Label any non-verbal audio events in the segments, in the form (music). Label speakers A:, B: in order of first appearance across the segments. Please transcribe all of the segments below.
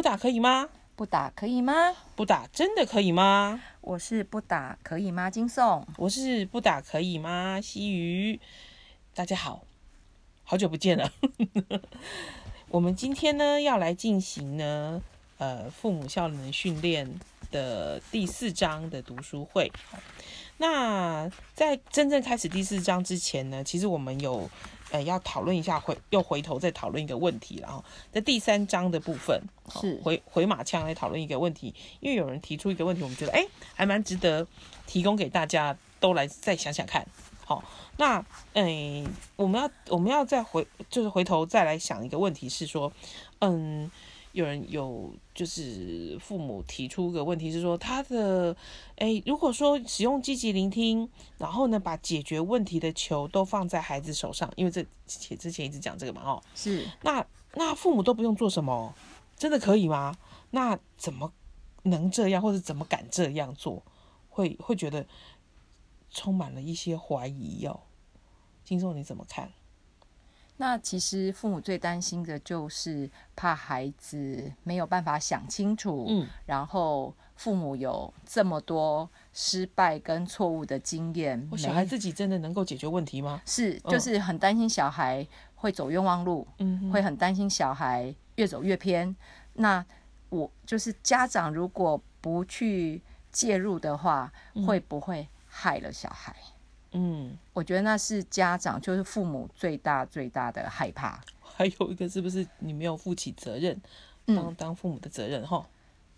A: 不打可以吗？
B: 不打可以吗？
A: 不打真的可以吗？
B: 我是不打可以吗？金颂，
A: 我是不打可以吗？西鱼，大家好，好久不见了。(laughs) 我们今天呢要来进行呢，呃，父母效能训练的第四章的读书会。那在真正开始第四章之前呢，其实我们有。呃，要讨论一下，回又回头再讨论一个问题，然后在第三章的部分
B: 是
A: 回回马枪来讨论一个问题，因为有人提出一个问题，我们觉得哎，还蛮值得提供给大家都来再想想看。好，那哎，我们要我们要再回就是回头再来想一个问题，是说，嗯。有人有就是父母提出个问题是说他的哎，如果说使用积极聆听，然后呢把解决问题的球都放在孩子手上，因为这前之前一直讲这个嘛，哦，
B: 是
A: 那那父母都不用做什么，真的可以吗？那怎么能这样，或者怎么敢这样做？会会觉得充满了一些怀疑哟。金松你怎么看？
B: 那其实父母最担心的就是怕孩子没有办法想清楚，嗯，然后父母有这么多失败跟错误的经验，
A: 小孩自己真的能够解决问题吗？
B: 是，就是很担心小孩会走冤枉路，嗯，会很担心小孩越走越偏。那我就是家长，如果不去介入的话，会不会害了小孩？嗯，我觉得那是家长，就是父母最大最大的害怕。
A: 还有一个是不是你没有负起责任，当当父母的责任哈？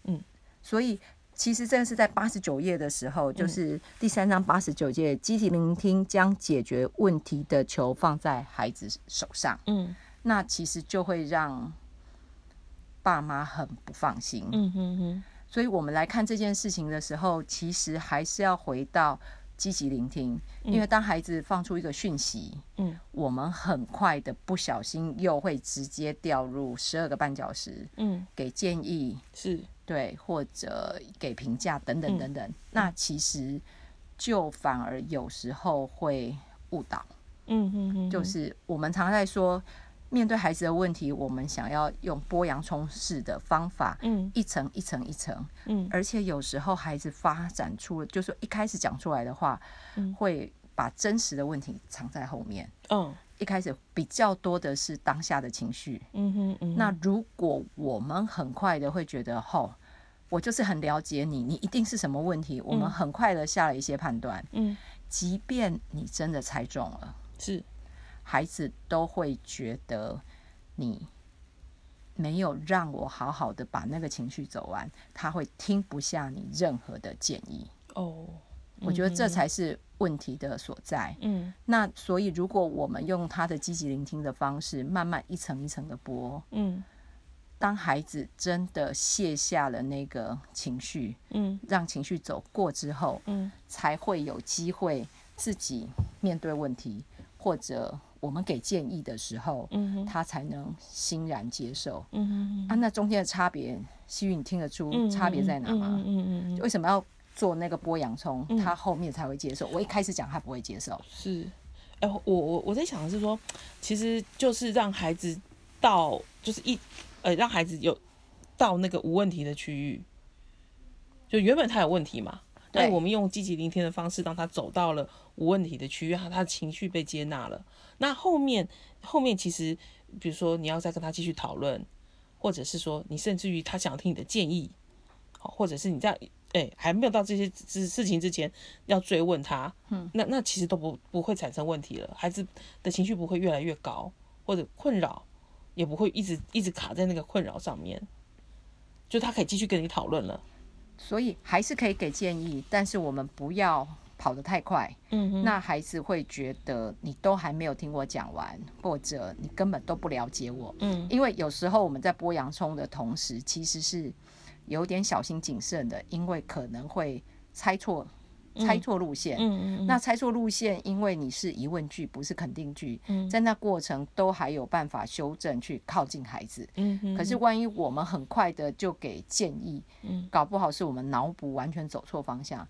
B: 嗯，所以其实这个是在八十九页的时候，就是第三章八十九页，积极聆听将解决问题的球放在孩子手上。嗯，那其实就会让爸妈很不放心。嗯哼哼，所以我们来看这件事情的时候，其实还是要回到。积极聆听，因为当孩子放出一个讯息，嗯，我们很快的不小心又会直接掉入十二个半小时，嗯，给建议
A: 是。
B: 对，或者给评价等等等等，那其实就反而有时候会误导，嗯嗯嗯，就是我们常在说。面对孩子的问题，我们想要用剥洋葱式的方法，嗯，一层一层一层，嗯，而且有时候孩子发展出了，就是一开始讲出来的话，嗯，会把真实的问题藏在后面，嗯，一开始比较多的是当下的情绪，嗯哼嗯，那如果我们很快的会觉得，吼，我就是很了解你，你一定是什么问题，我们很快的下了一些判断，嗯，即便你真的猜中了，
A: 是。
B: 孩子都会觉得你没有让我好好的把那个情绪走完，他会听不下你任何的建议。哦，我觉得这才是问题的所在。嗯，那所以如果我们用他的积极聆听的方式，慢慢一层一层的播，嗯，当孩子真的卸下了那个情绪，嗯，让情绪走过之后，嗯，才会有机会自己面对问题，或者。我们给建议的时候，嗯他才能欣然接受。嗯啊，那中间的差别，希宇，你听得出差别在哪吗？嗯嗯为什么要做那个剥洋葱？他后面才会接受。我一开始讲，他不会接受。
A: 是，哎，我我我在想的是说，其实就是让孩子到，就是一，呃，让孩子有到那个无问题的区域。就原本他有问题嘛，但我们用积极聆听的方式，让他走到了无问题的区域，他他的情绪被接纳了。那后面后面其实，比如说你要再跟他继续讨论，或者是说你甚至于他想听你的建议，好，或者是你在哎还没有到这些事事情之前要追问他，嗯，那那其实都不不会产生问题了，孩子的情绪不会越来越高，或者困扰也不会一直一直卡在那个困扰上面，就他可以继续跟你讨论了，
B: 所以还是可以给建议，但是我们不要。跑得太快，嗯，那孩子会觉得你都还没有听我讲完，或者你根本都不了解我，嗯，因为有时候我们在剥洋葱的同时，其实是有点小心谨慎的，因为可能会猜错，猜错路线，嗯嗯，那猜错路线，因为你是疑问句，不是肯定句，嗯，在那过程都还有办法修正去靠近孩子，嗯可是万一我们很快的就给建议，嗯，搞不好是我们脑补完全走错方向。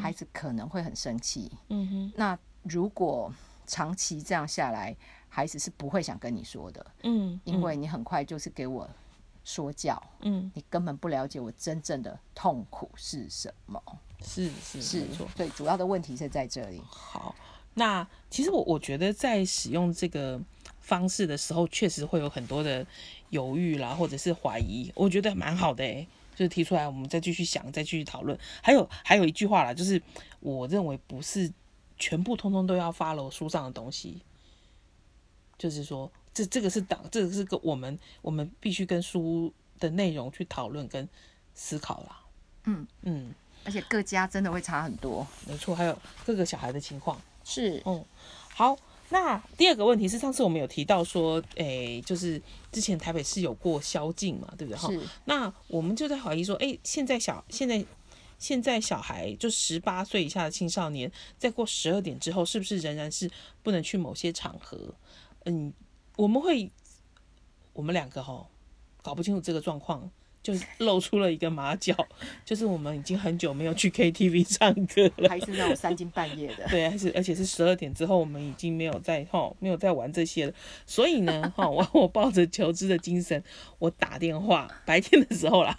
B: 孩子可能会很生气。嗯哼，那如果长期这样下来，孩子是不会想跟你说的。嗯，因为你很快就是给我说教，嗯，你根本不了解我真正的痛苦是什么。
A: 是是是，
B: 对，主要的问题是在这里。
A: 好，那其实我我觉得在使用这个方式的时候，确实会有很多的犹豫啦，或者是怀疑。我觉得蛮好的诶，就是提出来，我们再继续想，再继续讨论。还有还有一句话啦，就是我认为不是全部通通都要发了书上的东西，就是说。这这个是党，这个是个我们我们必须跟书的内容去讨论跟思考啦。
B: 嗯嗯，而且各家真的会差很多，
A: 没错，还有各个小孩的情况
B: 是。
A: 嗯，好，那第二个问题是，上次我们有提到说，诶，就是之前台北市有过宵禁嘛，对不对？
B: 哈，
A: 那我们就在怀疑说，诶，现在小现在现在小孩就十八岁以下的青少年，在过十二点之后，是不是仍然是不能去某些场合？嗯。我们会，我们两个哈搞不清楚这个状况，就露出了一个马脚，(laughs) 就是我们已经很久没有去 KTV 唱歌了，
B: 还是那种三更半夜的，(laughs)
A: 对，还是而且是十二点之后，我们已经没有在哈没有在玩这些了。所以呢，(laughs) 哈我我抱着求知的精神，我打电话，白天的时候啦，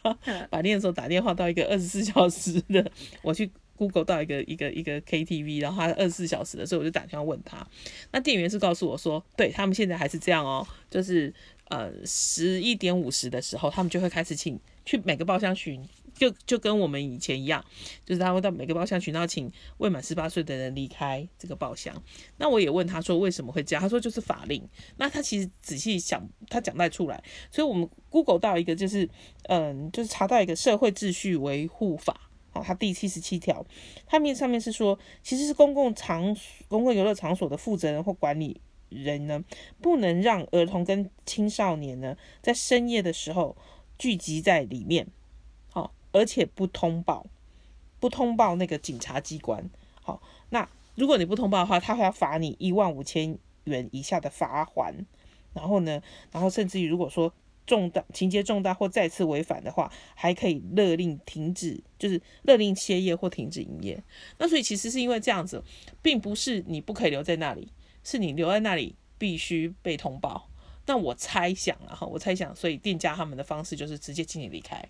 A: 白天的时候打电话到一个二十四小时的，我去。Google 到一个一个一个 KTV，然后他二十四小时的，所以我就打电话问他。那店员是告诉我说，对他们现在还是这样哦，就是呃十一点五十的时候，他们就会开始请去每个包厢群，就就跟我们以前一样，就是他会到每个包厢群，然后请未满十八岁的人离开这个包厢。那我也问他说为什么会这样，他说就是法令。那他其实仔细想，他讲带出来，所以我们 Google 到一个就是嗯，就是查到一个社会秩序维护法。哦，它第七十七条，它面上面是说，其实是公共场、公共游乐场所的负责人或管理人呢，不能让儿童跟青少年呢，在深夜的时候聚集在里面，好，而且不通报，不通报那个警察机关，好，那如果你不通报的话，他会要罚你一万五千元以下的罚款，然后呢，然后甚至于如果说。重大情节重大或再次违反的话，还可以勒令停止，就是勒令歇业或停止营业。那所以其实是因为这样子，并不是你不可以留在那里，是你留在那里必须被通报。那我猜想啊哈，我猜想，所以店家他们的方式就是直接请你离开。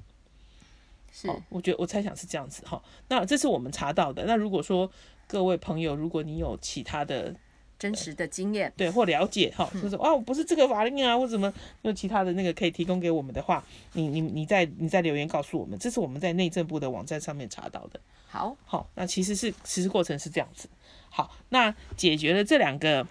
B: 是，
A: 我觉得我猜想是这样子哈。那这是我们查到的。那如果说各位朋友，如果你有其他的。
B: 真实的经验，
A: 对或了解哈，就是哦，不是这个法令啊，或什么有其他的那个可以提供给我们的话，你你你在你在留言告诉我们，这是我们在内政部的网站上面查到的。
B: 好，
A: 好，那其实是其实过程是这样子。好，那解决了这两个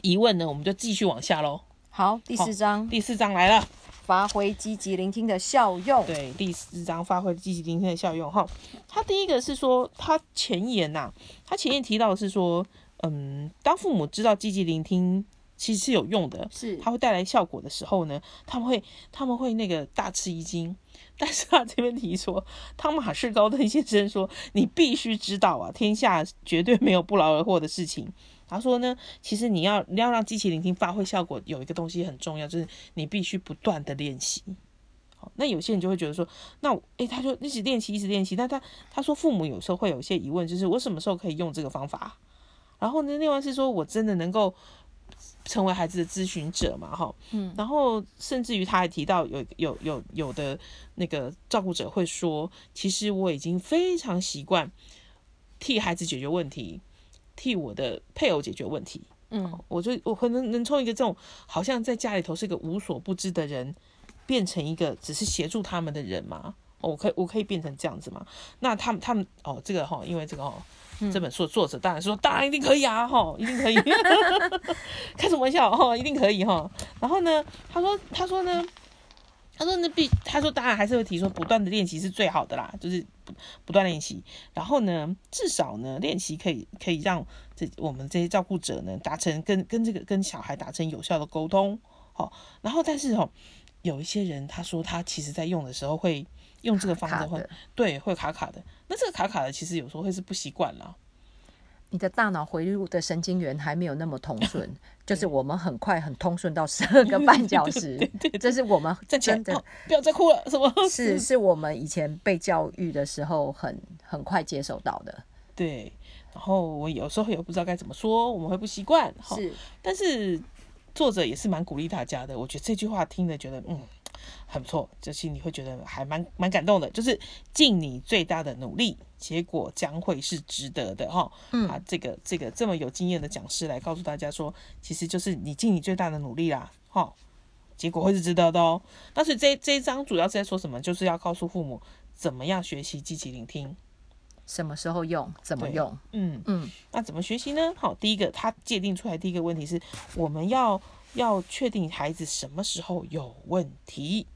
A: 疑问呢，我们就继续往下喽。
B: 好，第四章，
A: 第四章来了，
B: 发挥积极聆听的效用。
A: 对，第四章发挥积极聆听的效用哈。他第一个是说，他前言呐，他前言提到的是说。嗯，当父母知道积极聆听其实是有用的，
B: 是
A: 它会带来效果的时候呢，他们会他们会那个大吃一惊。但是他这边提说，汤马士高登先生说，你必须知道啊，天下绝对没有不劳而获的事情。他说呢，其实你要你要让机器聆听发挥效果，有一个东西很重要，就是你必须不断的练习。好，那有些人就会觉得说，那诶，他就一直练习，一直练习。但他他说，父母有时候会有一些疑问，就是我什么时候可以用这个方法？然后呢？另外是说，我真的能够成为孩子的咨询者嘛？哈，嗯。然后甚至于他还提到，有有有有的那个照顾者会说，其实我已经非常习惯替孩子解决问题，替我的配偶解决问题。嗯，我就我可能能从一个这种好像在家里头是个无所不知的人，变成一个只是协助他们的人嘛？我可以我可以变成这样子吗？那他们他们哦，这个哈，因为这个哈。这本书的作者当然说，当然一定可以啊，哈，一定可以，(laughs) 开什么玩笑，哈，一定可以，哈。然后呢，他说，他说呢，他说那必，他说当然还是会提出，不断的练习是最好的啦，就是不断练习。然后呢，至少呢，练习可以可以让这我们这些照顾者呢，达成跟跟这个跟小孩达成有效的沟通，好。然后但是哦，有一些人他说他其实在用的时候会。用这个方式会，对，会卡卡的。那这个卡卡的，其实有时候会是不习惯啦。
B: 你的大脑回路的神经元还没有那么通 (laughs) 顺，就是我们很快很通顺到十二个半小 (laughs) 时。
A: 对，
B: 这是我们真的
A: 不要再哭了，什么？(laughs)
B: 是是我们以前被教育的时候很很快接受到的。
A: 对，然后我有时候也不知道该怎么说，我们会不习惯。
B: 是，
A: 但是作者也是蛮鼓励大家的。我觉得这句话听了觉得，嗯。很不错，这心里会觉得还蛮蛮感动的，就是尽你最大的努力，结果将会是值得的哈。嗯，啊，这个这个这么有经验的讲师来告诉大家说，其实就是你尽你最大的努力啦，哈，结果会是值得的哦。但是这这一章主要是在说什么？就是要告诉父母怎么样学习积极聆听。
B: 什么时候用？怎么用？
A: 嗯嗯，那怎么学习呢？好，第一个，他界定出来第一个问题是，我们要要确定孩子什么时候有问题，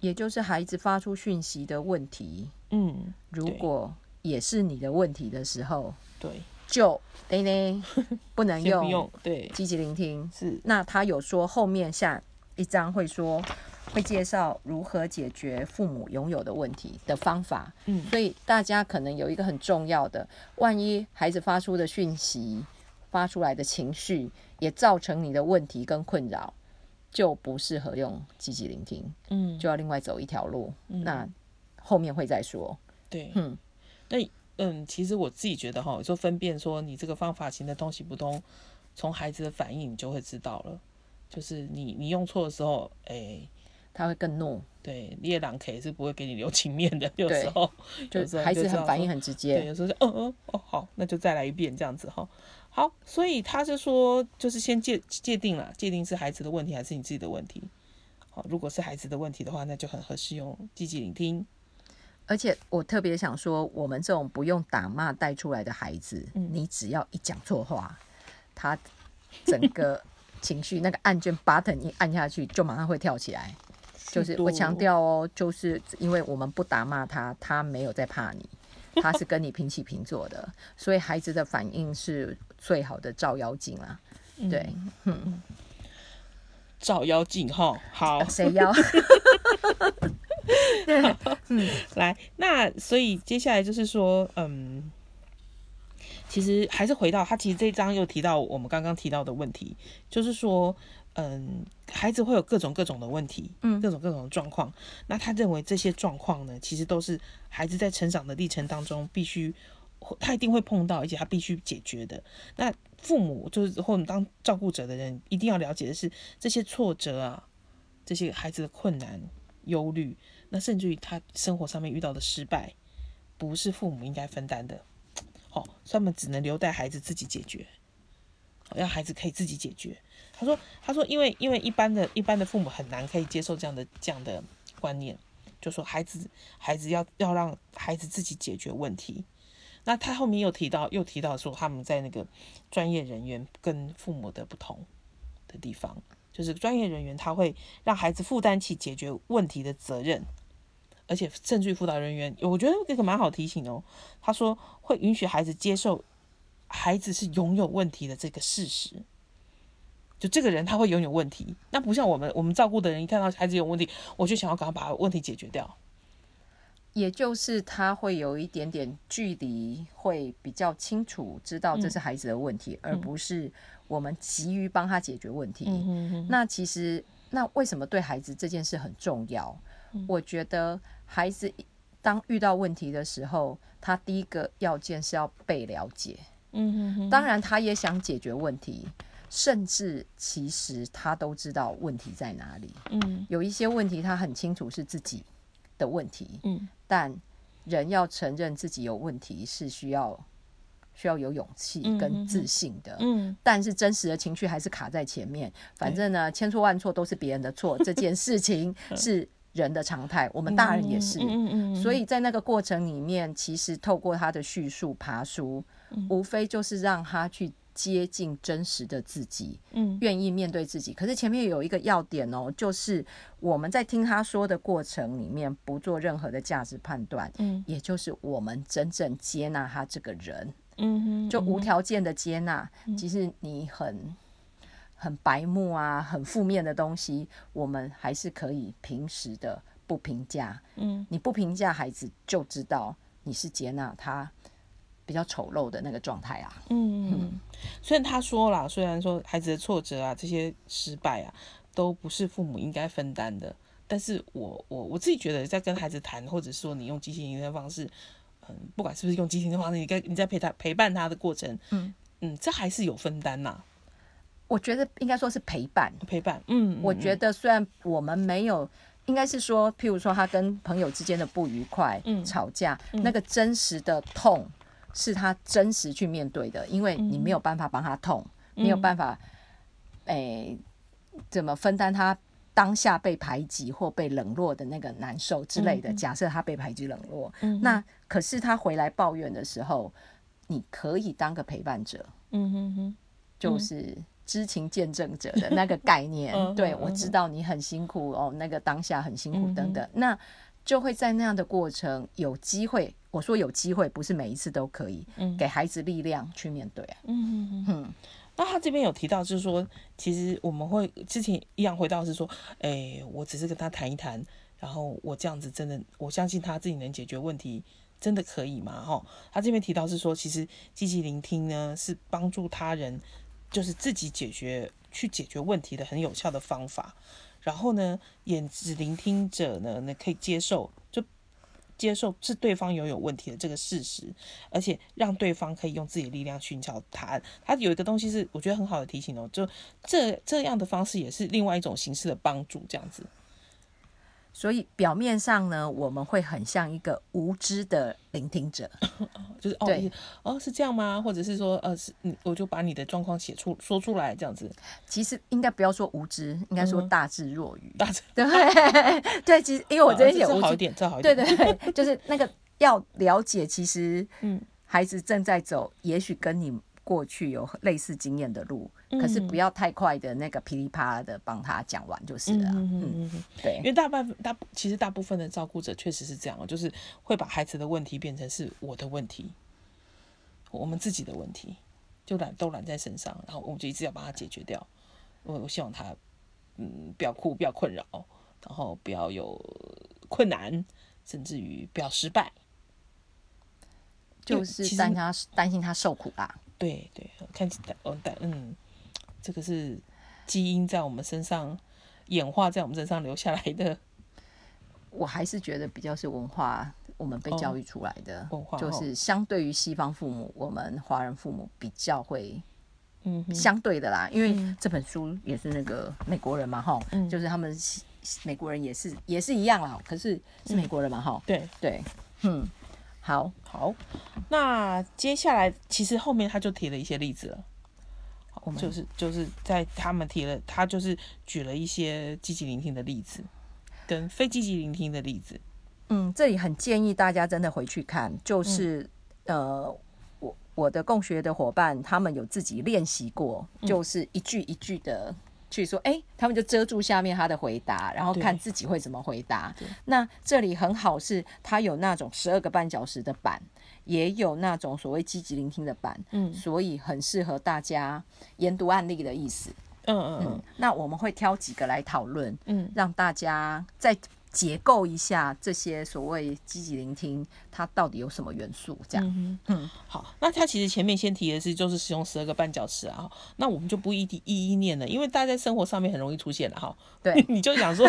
B: 也就是孩子发出讯息的问题。嗯，如果也是你的问题的时候，
A: 对，
B: 就等等，(laughs) 不能用，
A: 对，
B: 积极聆听
A: 是。
B: 那他有说后面下一章会说。会介绍如何解决父母拥有的问题的方法，嗯，所以大家可能有一个很重要的，万一孩子发出的讯息、发出来的情绪也造成你的问题跟困扰，就不适合用积极聆听，嗯，就要另外走一条路。那后面会再说。
A: 对，嗯，那嗯，其实我自己觉得哈，就分辨说你这个方法行的通行不通，从孩子的反应你就会知道了。就是你你用错的时候，哎。
B: 他会更怒，
A: 对，猎狼可以是不会给你留情面的，(laughs) 有时候
B: 就是孩子很反应很直接，
A: 对，有时候就嗯嗯哦好，那就再来一遍这样子哈，好，所以他是说，就是先界界定了，界定是孩子的问题还是你自己的问题，好，如果是孩子的问题的话，那就很合适用积极聆听，
B: 而且我特别想说，我们这种不用打骂带出来的孩子，你只要一讲错话，他整个 (laughs) 情绪那个按键 button 一按下去，就马上会跳起来。就是我强调哦，就是因为我们不打骂他，他没有在怕你，(laughs) 他是跟你平起平坐的，所以孩子的反应是最好的照妖镜啦。对，嗯，
A: 照妖镜哈，好，
B: 谁妖？(laughs)
A: 嗯，来，那所以接下来就是说，嗯，其实还是回到他，其实这一章又提到我们刚刚提到的问题，就是说。嗯，孩子会有各种各种的问题，嗯，各种各种的状况。那他认为这些状况呢，其实都是孩子在成长的历程当中必须，他一定会碰到，而且他必须解决的。那父母就是或者当照顾者的人，一定要了解的是这些挫折啊，这些孩子的困难、忧虑，那甚至于他生活上面遇到的失败，不是父母应该分担的。好，所以他们只能留待孩子自己解决，让孩子可以自己解决。他说：“他说，因为因为一般的一般的父母很难可以接受这样的这样的观念，就说孩子孩子要要让孩子自己解决问题。那他后面又提到又提到说他们在那个专业人员跟父母的不同的地方，就是专业人员他会让孩子负担起解决问题的责任，而且甚至于辅导人员，我觉得这个蛮好提醒哦。他说会允许孩子接受孩子是拥有问题的这个事实。”就这个人他会拥有问题，那不像我们我们照顾的人，一看到孩子有问题，我就想要赶快把问题解决掉。
B: 也就是他会有一点点距离，会比较清楚知道这是孩子的问题，而不是我们急于帮他解决问题。那其实那为什么对孩子这件事很重要？我觉得孩子当遇到问题的时候，他第一个要件是要被了解。嗯哼，当然他也想解决问题。甚至其实他都知道问题在哪里。嗯，有一些问题他很清楚是自己的问题。嗯，但人要承认自己有问题是需要需要有勇气跟自信的。嗯，但是真实的情绪还是卡在前面。反正呢，千错万错都是别人的错，这件事情 (laughs) 是人的常态，我们大人也是。嗯嗯。所以在那个过程里面，其实透过他的叙述爬书，无非就是让他去。接近真实的自己，嗯，愿意面对自己。可是前面有一个要点哦，就是我们在听他说的过程里面，不做任何的价值判断，嗯，也就是我们真正接纳他这个人，嗯哼，就无条件的接纳。其实你很很白目啊，很负面的东西，我们还是可以平时的不评价，嗯，你不评价孩子，就知道你是接纳他。比较丑陋的那个状态啊，
A: 嗯，虽然他说了，虽然说孩子的挫折啊，这些失败啊，都不是父母应该分担的，但是我我我自己觉得，在跟孩子谈，或者说你用激情的方式，嗯，不管是不是用激情的方式，你该你在陪他陪伴他的过程，嗯。嗯，这还是有分担呐。
B: 我觉得应该说是陪伴，
A: 陪伴。嗯，
B: 我觉得虽然我们没有，应该是说，譬如说他跟朋友之间的不愉快、吵架，那个真实的痛是他真实去面对的，因为你没有办法帮他痛，没有办法，哎，怎么分担他当下被排挤或被冷落的那个难受之类的。假设他被排挤冷落，那可是他回来抱怨的时候，你可以当个陪伴者。嗯哼哼，就是。知情见证者的那个概念，对我知道你很辛苦哦，那个当下很辛苦等等，那就会在那样的过程有机会。我说有机会，不是每一次都可以给孩子力量去面对啊。嗯
A: 嗯嗯。那他这边有提到，就是说，其实我们会之前一样回到是说，哎，我只是跟他谈一谈，然后我这样子真的，我相信他自己能解决问题，真的可以吗？哈，他这边提到是说，其实积极聆听呢，是帮助他人。就是自己解决去解决问题的很有效的方法，然后呢，演只聆听者呢，那可以接受，就接受是对方拥有问题的这个事实，而且让对方可以用自己的力量寻找答案。他有一个东西是我觉得很好的提醒哦，就这这样的方式也是另外一种形式的帮助，这样子。
B: 所以表面上呢，我们会很像一个无知的聆听者，(laughs)
A: 就是哦，哦是这样吗？或者是说，呃，是，我就把你的状况写出说出来这样子。
B: 其实应该不要说无知，应该说大智若愚。
A: 大智
B: 对 (laughs) 对，其实因为我这边写
A: 好一点，这好一
B: 点。对对对，就是那个要了解，其实嗯，孩子正在走，也许跟你。过去有类似经验的路，可是不要太快的那个噼里啪啦的帮他讲完就是了。嗯嗯对，
A: 因为大半大其实大部分的照顾者确实是这样，就是会把孩子的问题变成是我的问题，我们自己的问题，就揽都揽在身上，然后我们就一直要把它解决掉。我我希望他嗯不要哭，不要困扰，然后不要有困难，甚至于不要失败，
B: 就是担他担心他受苦啦。
A: 对对，看起来哦，但嗯，这个是基因在我们身上演化，在我们身上留下来的。
B: 我还是觉得比较是文化，我们被教育出来的
A: 文化，
B: 就是相对于西方父母，我们华人父母比较会，嗯，相对的啦。因为这本书也是那个美国人嘛，哈，就是他们美国人也是也是一样啦，可是是美国人嘛，哈，
A: 对
B: 对，嗯。好
A: 好，那接下来其实后面他就提了一些例子了，就是就是在他们提了，他就是举了一些积极聆听的例子，跟非积极聆听的例子。
B: 嗯，这里很建议大家真的回去看，就是呃，我我的共学的伙伴他们有自己练习过，就是一句一句的。去说，哎，他们就遮住下面他的回答，然后看自己会怎么回答。那这里很好，是它有那种十二个半小时的版，也有那种所谓积极聆听的版，嗯，所以很适合大家研读案例的意思。嗯嗯嗯。那我们会挑几个来讨论，嗯，让大家在。结构一下这些所谓积极聆听，它到底有什么元素？这样，
A: 嗯，好，那他其实前面先提的是，就是使用十二个半角时啊，那我们就不一一一一念了，因为大家在生活上面很容易出现了哈。
B: 对，(laughs)
A: 你就想说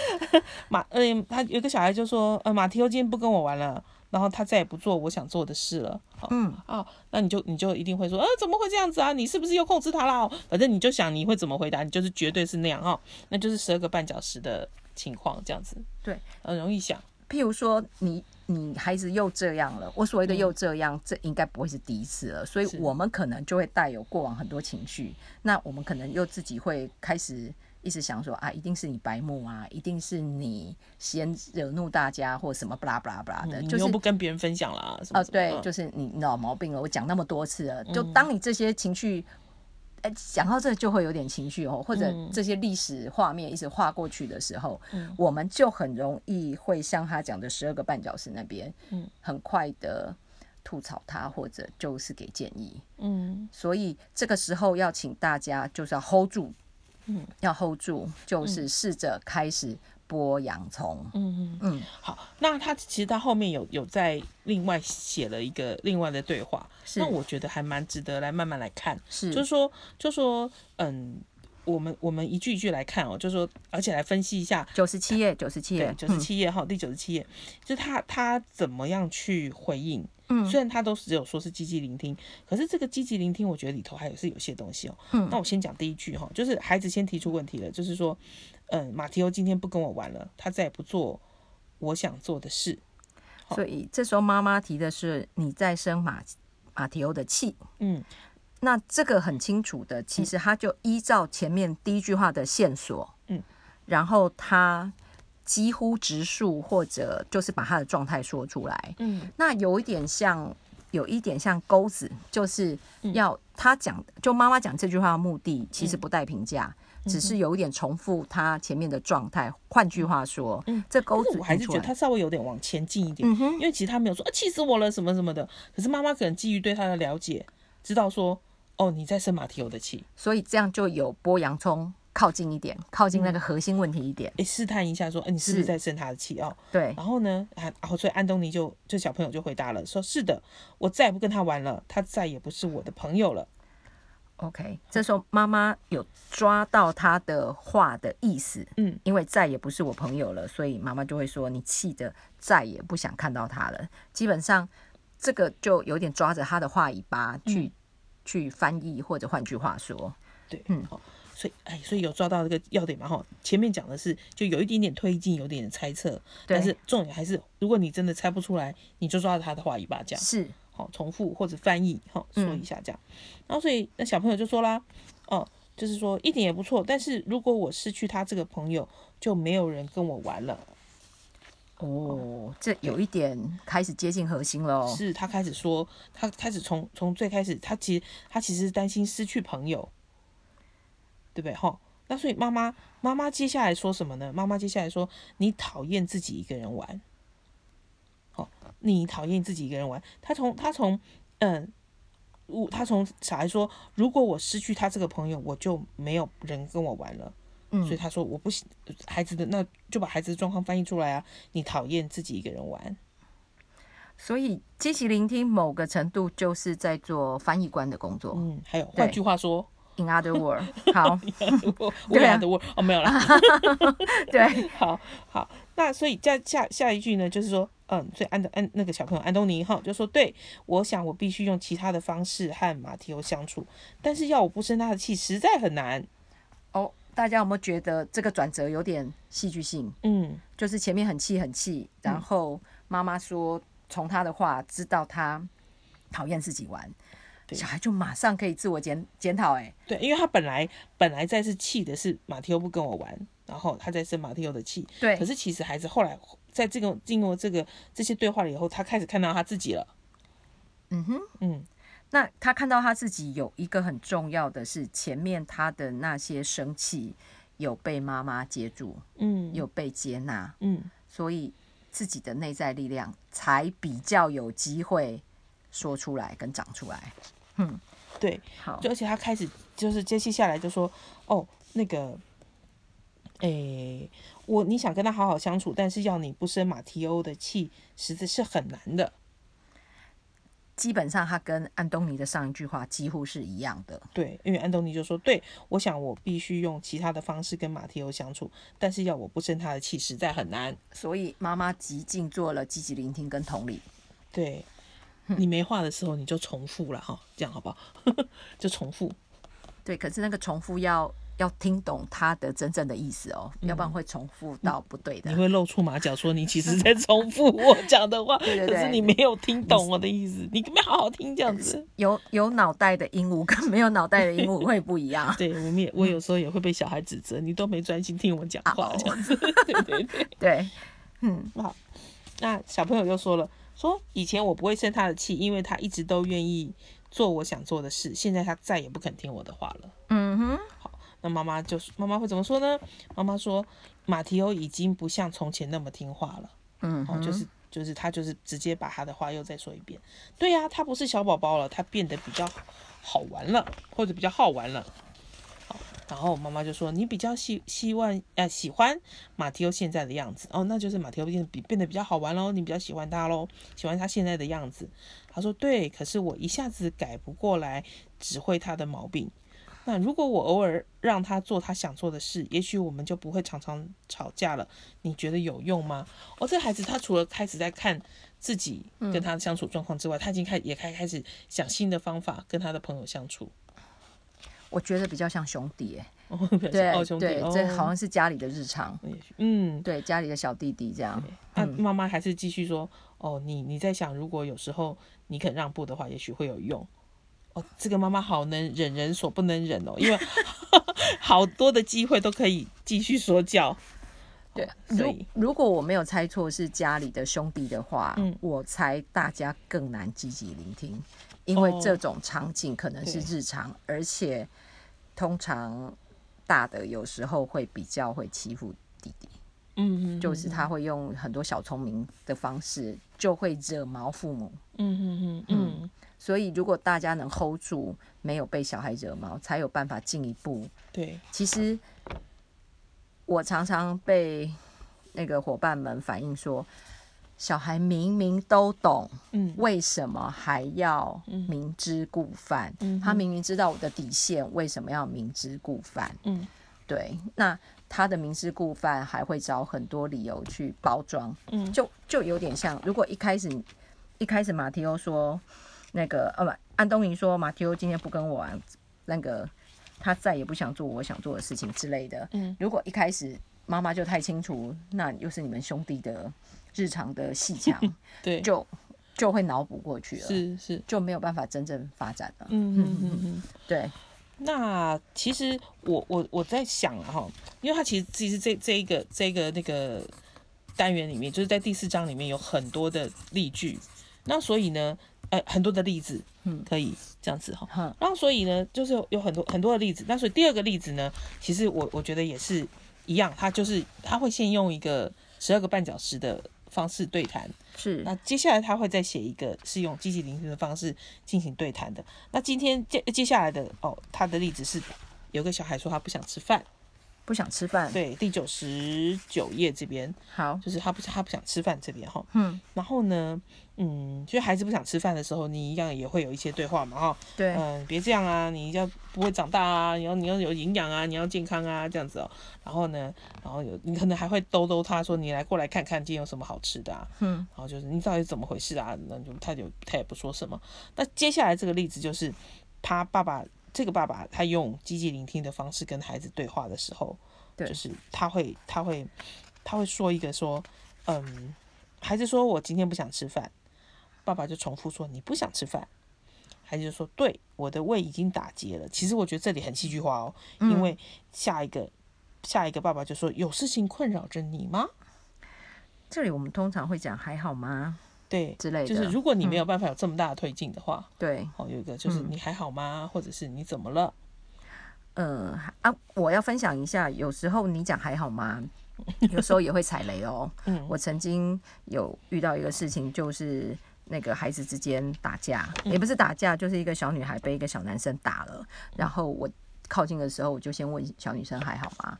A: (laughs) 马，嗯，他有个小孩就说，呃，马提欧今天不跟我玩了，然后他再也不做我想做的事了。嗯，哦，那你就你就一定会说，呃，怎么会这样子啊？你是不是又控制他了？反正你就想你会怎么回答，你就是绝对是那样哈，那就是十二个半角时的。情况这样子，
B: 对，
A: 很容易想。
B: 譬如说，你你孩子又这样了，我所谓的又这样，这应该不会是第一次了，所以我们可能就会带有过往很多情绪，那我们可能又自己会开始一直想说啊，一定是你白目啊，一定是你先惹怒大家或什么不拉不拉不拉的，就是
A: 不跟别人分享了
B: 啊，对，就是你老毛病了，我讲那么多次了，就当你这些情绪。哎，讲到这就会有点情绪哦，或者这些历史画面一直画过去的时候，我们就很容易会像他讲的十二个半小时那边，嗯，很快的吐槽他，或者就是给建议，嗯，所以这个时候要请大家就是要 hold 住，嗯，要 hold 住，就是试着开始。剥洋葱，嗯嗯。
A: 嗯，好，那他其实他后面有有在另外写了一个另外的对话，那我觉得还蛮值得来慢慢来看，
B: 是，
A: 就是说，就说，嗯，我们我们一句一句来看哦，就是说，而且来分析一下。
B: 九十七页，九十七页，
A: 九十七页哈，第九十七页，就他他怎么样去回应？嗯，虽然他都只有说是积极聆听，可是这个积极聆听，我觉得里头还有是有些东西哦。嗯，那我先讲第一句哈，就是孩子先提出问题了，就是说，嗯，马提欧今天不跟我玩了，他再也不做我想做的事。
B: 所以这时候妈妈提的是你在生马马提欧的气。嗯。那这个很清楚的，其实他就依照前面第一句话的线索，嗯，然后他几乎直述或者就是把他的状态说出来，嗯，那有一点像，有一点像钩子，就是要他讲，就妈妈讲这句话的目的，其实不带评价，只是有一点重复他前面的状态。换句话说，嗯，这钩子
A: 我还是觉得他稍微有点往前进一点，因为其实他没有说啊气死我了什么什么的，可是妈妈可能基于对他的了解，知道说。哦，你在生马蹄油的气，
B: 所以这样就有剥洋葱靠近一点，靠近那个核心问题一点，
A: 哎，试探一下说，哎，你是不是在生他的气哦？
B: 对。
A: 然后呢，然后所以安东尼就就小朋友就回答了，说是的，我再也不跟他玩了，他再也不是我的朋友了。
B: OK，这时候妈妈有抓到他的话的意思，嗯，因为再也不是我朋友了，所以妈妈就会说，你气的再也不想看到他了。基本上这个就有点抓着他的话尾巴去。去翻译或者换句话说，
A: 对，嗯，好，所以，哎，所以有抓到这个要点嘛？哈，前面讲的是就有一点点推进，有点点猜测，但是重点还是，如果你真的猜不出来，你就抓着他的话一把讲，
B: 是，
A: 好，重复或者翻译，哈，说一下这样。然后，所以那小朋友就说啦，哦，就是说一点也不错，但是如果我失去他这个朋友，就没有人跟我玩了。
B: 哦，这有一点开始接近核心了。
A: 是他开始说，他开始从从最开始，他其实他其实担心失去朋友，对不对？哈，那所以妈妈妈妈接下来说什么呢？妈妈接下来说，你讨厌自己一个人玩，好，你讨厌自己一个人玩。他从他从嗯，我他从小孩说，如果我失去他这个朋友，我就没有人跟我玩了。所以他说我不喜孩子的，那就把孩子的状况翻译出来啊。你讨厌自己一个人玩，
B: 所以积极聆听某个程度就是在做翻译官的工作。
A: 嗯，还有换句话说
B: ，in other words，好
A: ，in other words，哦，没有了。
B: 对，
A: 好好，那所以下下下一句呢，就是说，嗯，所以安的安那个小朋友安东尼哈就说，对我想我必须用其他的方式和马提欧相处，但是要我不生他的气实在很难。
B: 哦。大家有没有觉得这个转折有点戏剧性？嗯，就是前面很气很气，然后妈妈说从他的话知道他讨厌自己玩，小孩就马上可以自我检检讨。哎，
A: 对，因为他本来本来在是气的是马蒂欧不跟我玩，然后他在生马蒂欧的气。
B: 对，
A: 可是其实孩子后来在这个进入这个这些对话了以后，他开始看到他自己了。
B: 嗯哼，嗯。那他看到他自己有一个很重要的是，前面他的那些生气有被妈妈接住，嗯，有被接纳，嗯，所以自己的内在力量才比较有机会说出来跟长出来。
A: 嗯，对，好，就而且他开始就是接续下来就说，哦，那个，诶，我你想跟他好好相处，但是要你不生马提欧的气，实在是很难的。
B: 基本上，他跟安东尼的上一句话几乎是一样的。
A: 对，因为安东尼就说：“对，我想我必须用其他的方式跟马提欧相处，但是要我不生他的气，实在很难。”
B: 所以妈妈极尽做了积极聆听跟同理。
A: 对，你没话的时候你就重复了哈，这样好不好？(laughs) 就重复。
B: 对，可是那个重复要。要听懂他的真正的意思哦，要不然会重复到不对的。
A: 你会露出马脚，说你其实在重复我讲的话，(laughs) 可是你没有听懂我的意思，你没好好听这样子。
B: 有有脑袋的鹦鹉跟没有脑袋的鹦鹉会不一样。(laughs)
A: 对，我们也我有时候也会被小孩指责，你都没专心听我讲话这样子。(laughs) 对对对
B: 对，
A: 嗯，好。那小朋友又说了，说以前我不会生他的气，因为他一直都愿意做我想做的事，现在他再也不肯听我的话了。嗯哼，好。那妈妈就是妈妈会怎么说呢？妈妈说马提欧已经不像从前那么听话了。嗯，哦，就是就是他就是直接把他的话又再说一遍。对呀，他不是小宝宝了，他变得比较好玩了，或者比较好玩了。好，然后妈妈就说你比较希希望呃喜欢马提欧现在的样子哦，那就是马提欧变比变得比较好玩喽，你比较喜欢他喽，喜欢他现在的样子。他说对，可是我一下子改不过来，只会他的毛病。那如果我偶尔让他做他想做的事，也许我们就不会常常吵架了。你觉得有用吗？哦，这孩子他除了开始在看自己跟他的相处状况之外，他已经开也开开始想新的方法跟他的朋友相处。
B: 我觉得比较像兄弟，
A: 哎，
B: 对对，这好像是家里的日常。嗯，对，家里的小弟弟这样。
A: 那妈妈还是继续说，哦，你你在想，如果有时候你肯让步的话，也许会有用。哦，这个妈妈好能忍人所不能忍哦，因为 (laughs) 好多的机会都可以继续说教。
B: 对，如如果我没有猜错是家里的兄弟的话，嗯，我猜大家更难积极聆听，因为这种场景可能是日常，而且通常大的有时候会比较会欺负弟弟，嗯嗯，就是他会用很多小聪明的方式，就会惹毛父母，嗯嗯嗯嗯。所以，如果大家能 hold 住，没有被小孩惹毛，才有办法进一步。
A: 对，
B: 其实我常常被那个伙伴们反映说，小孩明明都懂，嗯，为什么还要明知故犯？嗯，他明明知道我的底线，为什么要明知故犯？嗯，对，那他的明知故犯还会找很多理由去包装，嗯，就就有点像，如果一开始一开始马提欧说。那个呃不，安东尼说马提欧今天不跟我玩，那个他再也不想做我想做的事情之类的。嗯，如果一开始妈妈就太清楚，那又是你们兄弟的日常的戏 (laughs) 墙，
A: 对，
B: 就就会脑补过去了，
A: 是是，
B: 就没有办法真正发展了。嗯嗯嗯嗯，(laughs) 对。
A: 那其实我我我在想哈，因为他其实其实这这一个这个那个单元里面，就是在第四章里面有很多的例句，那所以呢。呃，很多的例子，嗯，可以这样子哈。然后所以呢，就是有很多很多的例子。那所以第二个例子呢，其实我我觉得也是一样，他就是他会先用一个十二个绊脚石的方式对谈，
B: 是。
A: 那接下来他会再写一个是用积极聆听的方式进行对谈的。那今天接接下来的哦，他的例子是有个小孩说他不想吃饭。
B: 不想吃饭，
A: 对，第九十九页这边，
B: 好，
A: 就是他不他不想吃饭这边哈，嗯，然后呢，嗯，就孩子不想吃饭的时候，你一样也会有一些对话嘛，哈，
B: 对，
A: 嗯，别这样啊，你要不会长大啊，你要你要有营养啊，你要健康啊，这样子哦，然后呢，然后有你可能还会兜兜他说，你来过来看看今天有什么好吃的啊，嗯，然后就是你到底怎么回事啊？那就他就他也不说什么。那接下来这个例子就是他爸爸。这个爸爸他用积极聆听的方式跟孩子对话的时候，就是他会他会他会说一个说，嗯，孩子说我今天不想吃饭，爸爸就重复说你不想吃饭，孩子就说对，我的胃已经打结了。其实我觉得这里很戏剧化哦，因为下一个下一个爸爸就说有事情困扰着你吗？
B: 这里我们通常会讲还好吗？
A: 对，
B: 之类的，
A: 就是如果你没有办法有这么大的推进的话，
B: 对，
A: 哦，有一个就是你还好吗？或者是你怎么了？
B: 嗯啊，我要分享一下，有时候你讲还好吗？有时候也会踩雷哦。(laughs) 嗯，我曾经有遇到一个事情，就是那个孩子之间打架，也不是打架，就是一个小女孩被一个小男生打了，然后我。靠近的时候，我就先问小女生还好吗？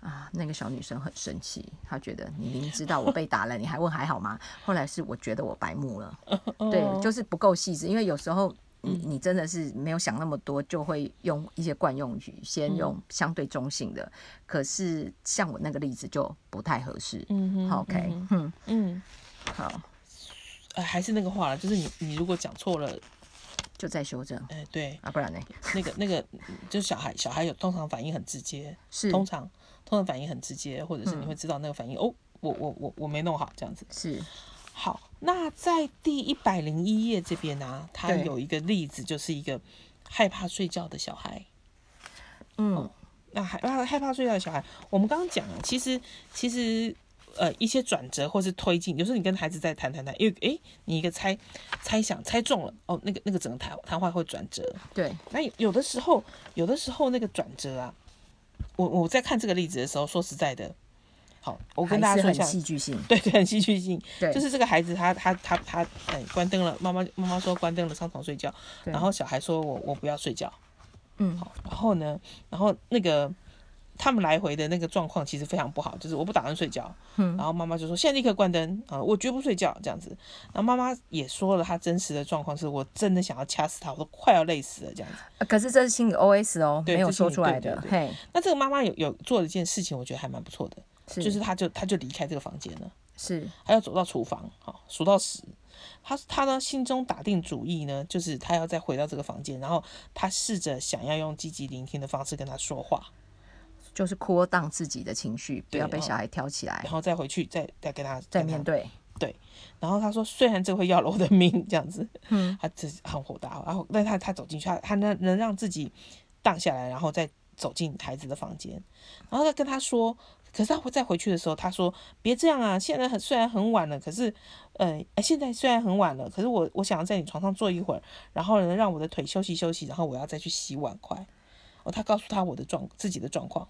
B: 啊，那个小女生很生气，她觉得你明知道我被打了，你还问还好吗？后来是我觉得我白目了，对，就是不够细致。因为有时候你你真的是没有想那么多，就会用一些惯用语，先用相对中性的。可是像我那个例子就不太合适。嗯 OK，嗯嗯，好，
A: 呃，还是那个话了，就是你你如果讲错了。
B: 就再修正，
A: 哎，对
B: 啊，不然呢？
A: 那个那个，就是小孩，小孩有通常反应很直接，
B: 是
A: 通常通常反应很直接，或者是你会知道那个反应哦，我我我我没弄好这样子，
B: 是
A: 好。那在第一百零一页这边呢，它有一个例子，就是一个害怕睡觉的小孩，嗯，那害怕害怕睡觉的小孩，我们刚刚讲啊，其实其实。呃，一些转折或是推进，有时候你跟孩子在谈谈谈，因为诶，你一个猜猜想猜中了，哦，那个那个整个谈谈话会转折。
B: 对，
A: 那有的时候，有的时候那个转折啊，我我在看这个例子的时候，说实在的，好，我跟大家说一下，
B: 戏剧性，
A: 对对，很戏剧性，
B: 对，
A: 就是这个孩子他他他他，哎，关灯了，妈妈妈妈说关灯了，上床睡觉，然后小孩说我我不要睡觉，嗯，好，然后呢，然后那个。他们来回的那个状况其实非常不好，就是我不打算睡觉，嗯。然后妈妈就说现在立刻关灯。啊，我绝不睡觉这样子。然后妈妈也说了，她真实的状况是我真的想要掐死他，我都快要累死了这样子。
B: 可是这是心理 OS 哦，没有说出来的。嘿，
A: 那这个妈妈有有做了一件事情，我觉得还蛮不错的，就是她就她就离开这个房间了，
B: 是，
A: 还要走到厨房，好数到十。他他呢心中打定主意呢，就是他要再回到这个房间，然后他试着想要用积极聆听的方式跟他说话，
B: 就是扩荡自己的情绪，不要被小孩挑起来，
A: 然后再回去再再跟他
B: 再面对。
A: 对，然后他说虽然这会要了我的命，这样子，嗯，(laughs) 他这很火大，然后但他他走进去，他他能能让自己荡下来，然后再走进孩子的房间，然后再跟他说。可是他会再回去的时候，他说：“别这样啊！现在很虽然很晚了，可是，呃，现在虽然很晚了，可是我我想要在你床上坐一会儿，然后呢，让我的腿休息休息，然后我要再去洗碗筷。”哦，他告诉他我的状自己的状况。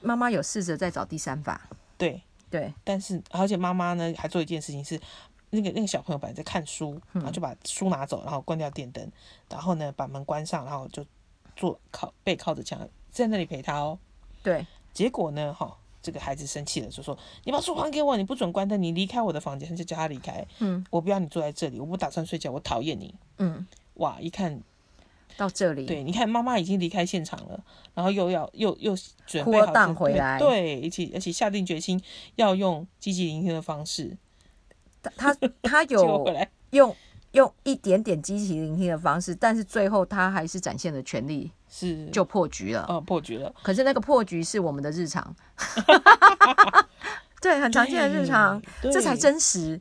B: 妈妈有试着在找第三法，
A: 对
B: 对，
A: 但是而且妈妈呢还做一件事情是，那个那个小朋友本来在看书，然后就把书拿走，然后关掉电灯，然后呢把门关上，然后就坐靠背靠着墙在那里陪他哦。
B: 对，
A: 结果呢，哈。这个孩子生气了，就说：“你把书还给我，你不准关灯，你离开我的房间。”就叫他离开。嗯，我不要你坐在这里，我不打算睡觉，我讨厌你。嗯，哇，一看
B: 到这里，
A: 对，你看妈妈已经离开现场了，然后又要又又准备好
B: 回来，
A: 对，而且而且下定决心要用积极聆听的方式。
B: 他他 (laughs) 他有用用一点点积极聆听的方式，但是最后他还是展现了全力。
A: 是
B: 就破局了，
A: 哦，破局了。
B: 可是那个破局是我们的日常，(laughs) 对，很常见的日常，这才真实。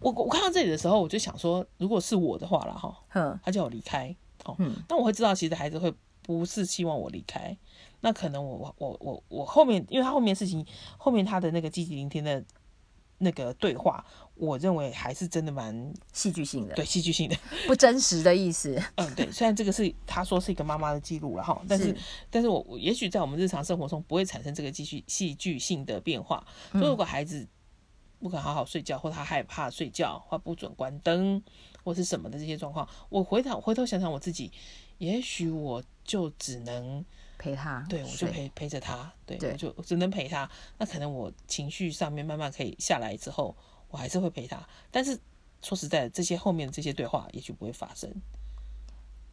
A: 我我看到这里的时候，我就想说，如果是我的话了哈，他叫我离开，哦，那我会知道，其实孩子会不是希望我离开。那可能我我我我我后面，因为他后面事情，后面他的那个积极聆听的。那个对话，我认为还是真的蛮
B: 戏剧性的，
A: 对戏剧性的，
B: 不真实的意思。
A: 嗯，对，虽然这个是他说是一个妈妈的记录了哈，但是，但是我也许在我们日常生活中不会产生这个继续戏剧性的变化。所以，如果孩子不肯好好睡觉，或他害怕睡觉，或不准关灯，或是什么的这些状况，我回头回头想想我自己，也许我就只能。
B: 陪他，
A: 对我就陪陪着他，对我就只能陪他。那可能我情绪上面慢慢可以下来之后，我还是会陪他。但是说实在的，这些后面的这些对话也许不会发生，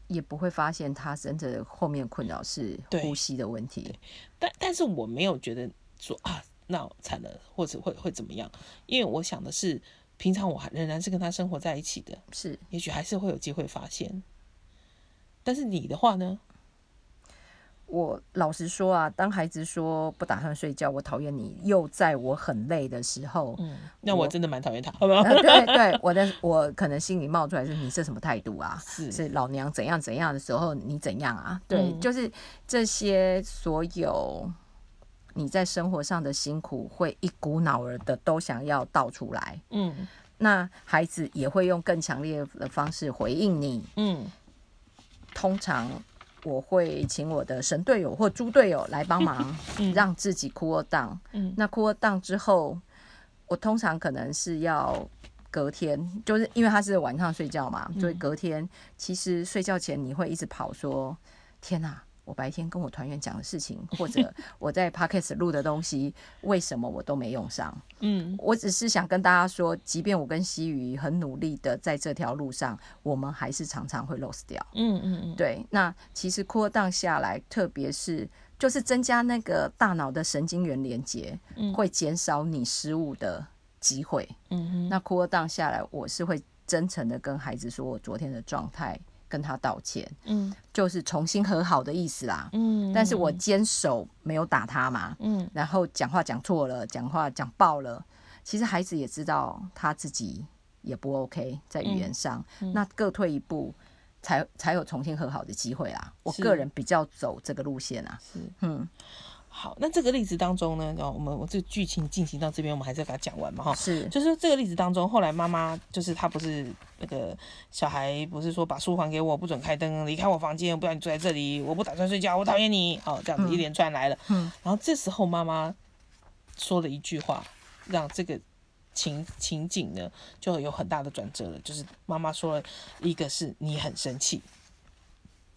B: 也不会发现他真的后面困扰是呼吸的问题。
A: 但但是我没有觉得说啊，那惨了，或者会会怎么样？因为我想的是，平常我还仍然是跟他生活在一起的，
B: 是
A: 也许还是会有机会发现。但是你的话呢？
B: 我老实说啊，当孩子说不打算睡觉，我讨厌你，又在我很累的时候，嗯，
A: 那我真的蛮讨厌他？(laughs)
B: 对对，我的我可能心里冒出来是你是什么态度啊？是是老娘怎样怎样的时候你怎样啊？对，就是这些所有你在生活上的辛苦，会一股脑儿的都想要倒出来，嗯，那孩子也会用更强烈的方式回应你，嗯，通常。我会请我的神队友或猪队友来帮忙，(laughs) 让自己 cool down。那 cool down 之后，我通常可能是要隔天，就是因为他是晚上睡觉嘛，所以隔天其实睡觉前你会一直跑说：“天哪！”我白天跟我团员讲的事情，或者 (laughs) 我在 podcast 录的东西，为什么我都没用上？嗯，我只是想跟大家说，即便我跟西鱼很努力的在这条路上，我们还是常常会 lose 掉。嗯嗯嗯，对。那其实 cool down 下来，特别是就是增加那个大脑的神经元连接，会减少你失误的机会。嗯哼，那 cool down 下来，我是会真诚的跟孩子说我昨天的状态。跟他道歉，嗯，就是重新和好的意思啦，嗯，但是我坚守没有打他嘛，嗯，然后讲话讲错了，讲话讲爆了，其实孩子也知道他自己也不 OK，在语言上，那各退一步，才才有重新和好的机会啦。我个人比较走这个路线啊，是，嗯。
A: 好，那这个例子当中呢，哦，我们我这个剧情进行到这边，我们还是要给他讲完嘛，哈，
B: 是，
A: 就是这个例子当中，后来妈妈就是她不是那个小孩，不是说把书还给我，不准开灯，离开我房间，不要你住在这里，我不打算睡觉，我讨厌你，哦，这样子一连串来了，嗯，然后这时候妈妈说了一句话，让这个情情景呢就有很大的转折了，就是妈妈说了一个是你很生气，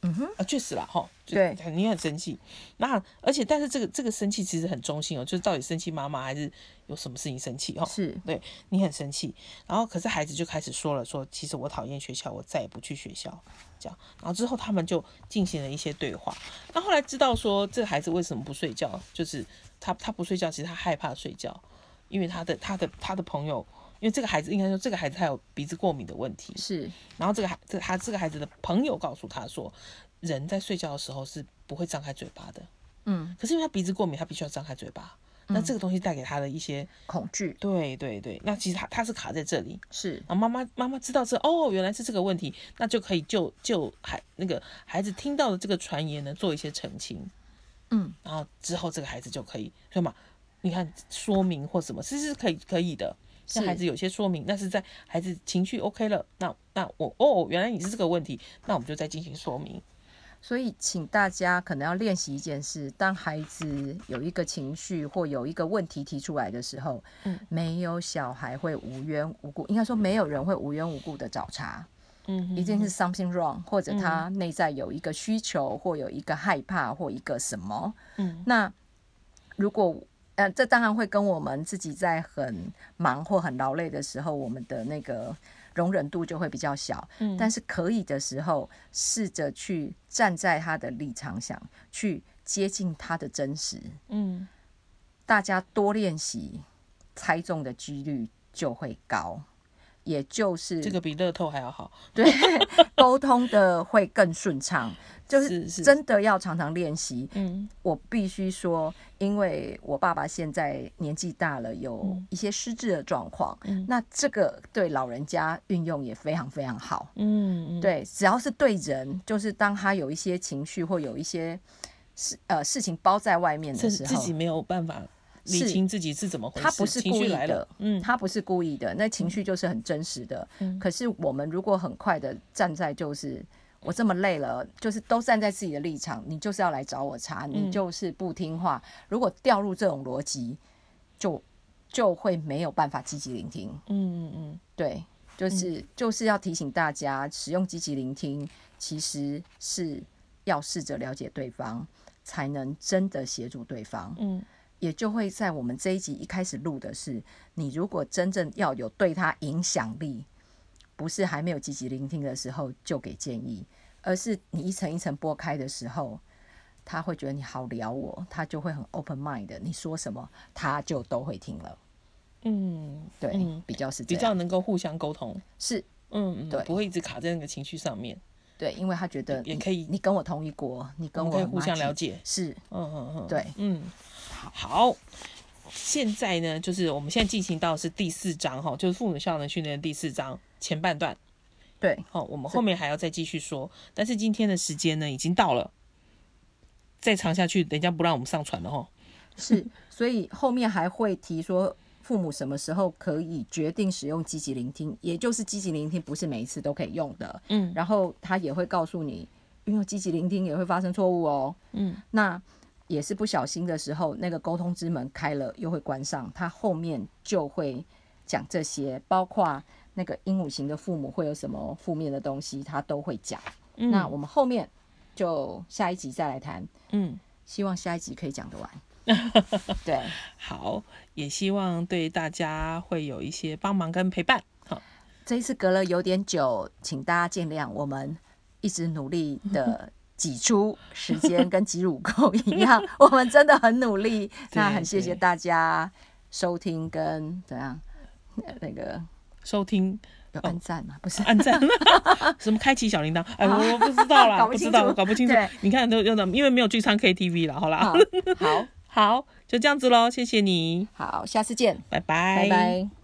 A: 嗯哼，啊，确实啦，哈，
B: 对，
A: 你很生气，那而且但是这个这个生气其实很中性哦，就是到底生气妈妈还是有什么事情生气哦？
B: 是。
A: 对你很生气，然后可是孩子就开始说了，说其实我讨厌学校，我再也不去学校，这样，然后之后他们就进行了一些对话，那后来知道说这个孩子为什么不睡觉，就是他他不睡觉，其实他害怕睡觉，因为他的他的他的朋友。因为这个孩子应该说，这个孩子他有鼻子过敏的问题，
B: 是。
A: 然后这个孩这他这个孩子的朋友告诉他说，人在睡觉的时候是不会张开嘴巴的。嗯。可是因为他鼻子过敏，他必须要张开嘴巴。那这个东西带给他的一些
B: 恐惧。
A: 对对对。那其实他他是卡在这里。
B: 是。
A: 然后妈妈妈妈知道这哦，原来是这个问题，那就可以就就孩那个孩子听到的这个传言呢，做一些澄清。嗯。然后之后这个孩子就可以对嘛，你看说明或什么，其实是可以可以的。让孩子有些说明，那是在孩子情绪 OK 了，那那我哦，原来你是这个问题，那我们就再进行说明。
B: 所以，请大家可能要练习一件事：当孩子有一个情绪或有一个问题提出来的时候，嗯，没有小孩会无缘无故，应该说没有人会无缘无故的找茬，嗯，一定是 something wrong，或者他内在有一个需求，或有一个害怕，或一个什么，嗯，那如果。呃，这当然会跟我们自己在很忙或很劳累的时候，我们的那个容忍度就会比较小。嗯，但是可以的时候，试着去站在他的立场想，去接近他的真实。嗯，大家多练习，猜中的几率就会高。也就是
A: 这个比乐透还要好，(laughs)
B: 对，沟通的会更顺畅，就是真的要常常练习。嗯，我必须说，因为我爸爸现在年纪大了，有一些失智的状况，嗯那这个对老人家运用也非常非常好。嗯，对，只要是对人，就是当他有一些情绪或有一些事呃事情包在外面的时候，
A: 自己没有办法。理清自己是怎么回事，
B: 他不是故意
A: 的，
B: 嗯，他不是故意的，那情绪就是很真实的。嗯，可是我们如果很快的站在，就是我这么累了，就是都站在自己的立场，你就是要来找我茬，你就是不听话。如果掉入这种逻辑，就就会没有办法积极聆听。嗯嗯嗯，对，就是就是要提醒大家，使用积极聆听，其实是要试着了解对方，才能真的协助对方。嗯。也就会在我们这一集一开始录的是，你如果真正要有对他影响力，不是还没有积极聆听的时候就给建议，而是你一层一层剥开的时候，他会觉得你好聊我，他就会很 open mind，的你说什么他就都会听了。嗯，对，比较是
A: 比较能够互相沟通，
B: 是，嗯，对，
A: 不会一直卡在那个情绪上面。
B: 对，因为他觉得
A: 也可以，
B: 你跟我同一国，你跟我
A: 互相了解，
B: 是，嗯嗯嗯，对，嗯。
A: 好，现在呢，就是我们现在进行到是第四章哈，就是父母效能训练的第四章前半段。
B: 对，
A: 好，我们后面还要再继续说，但是今天的时间呢已经到了，再长下去，人家不让我们上传了哈。
B: 是，所以后面还会提说，父母什么时候可以决定使用积极聆听，也就是积极聆听不是每一次都可以用的。嗯，然后他也会告诉你，运用积极聆听也会发生错误哦。嗯，那。也是不小心的时候，那个沟通之门开了又会关上，他后面就会讲这些，包括那个鹦鹉型的父母会有什么负面的东西，他都会讲。那我们后面就下一集再来谈。嗯，希望下一集可以讲得完。(laughs) 对，
A: 好，也希望对大家会有一些帮忙跟陪伴。好，
B: 这一次隔了有点久，请大家见谅，我们一直努力的。(laughs) 挤出时间跟挤乳沟一样，(laughs) 我们真的很努力。那很谢谢大家收听跟怎样那个
A: 收听
B: 有按赞吗？不是
A: 按赞，(laughs) 什么开启小铃铛？(laughs) 哎，我不知道啦，不知道，搞不清楚。你看都用的，因为没有去唱 KTV 了，好啦。
B: 好
A: 好，就这样子喽，谢谢你。
B: 好，下次见，
A: 拜拜，
B: 拜拜。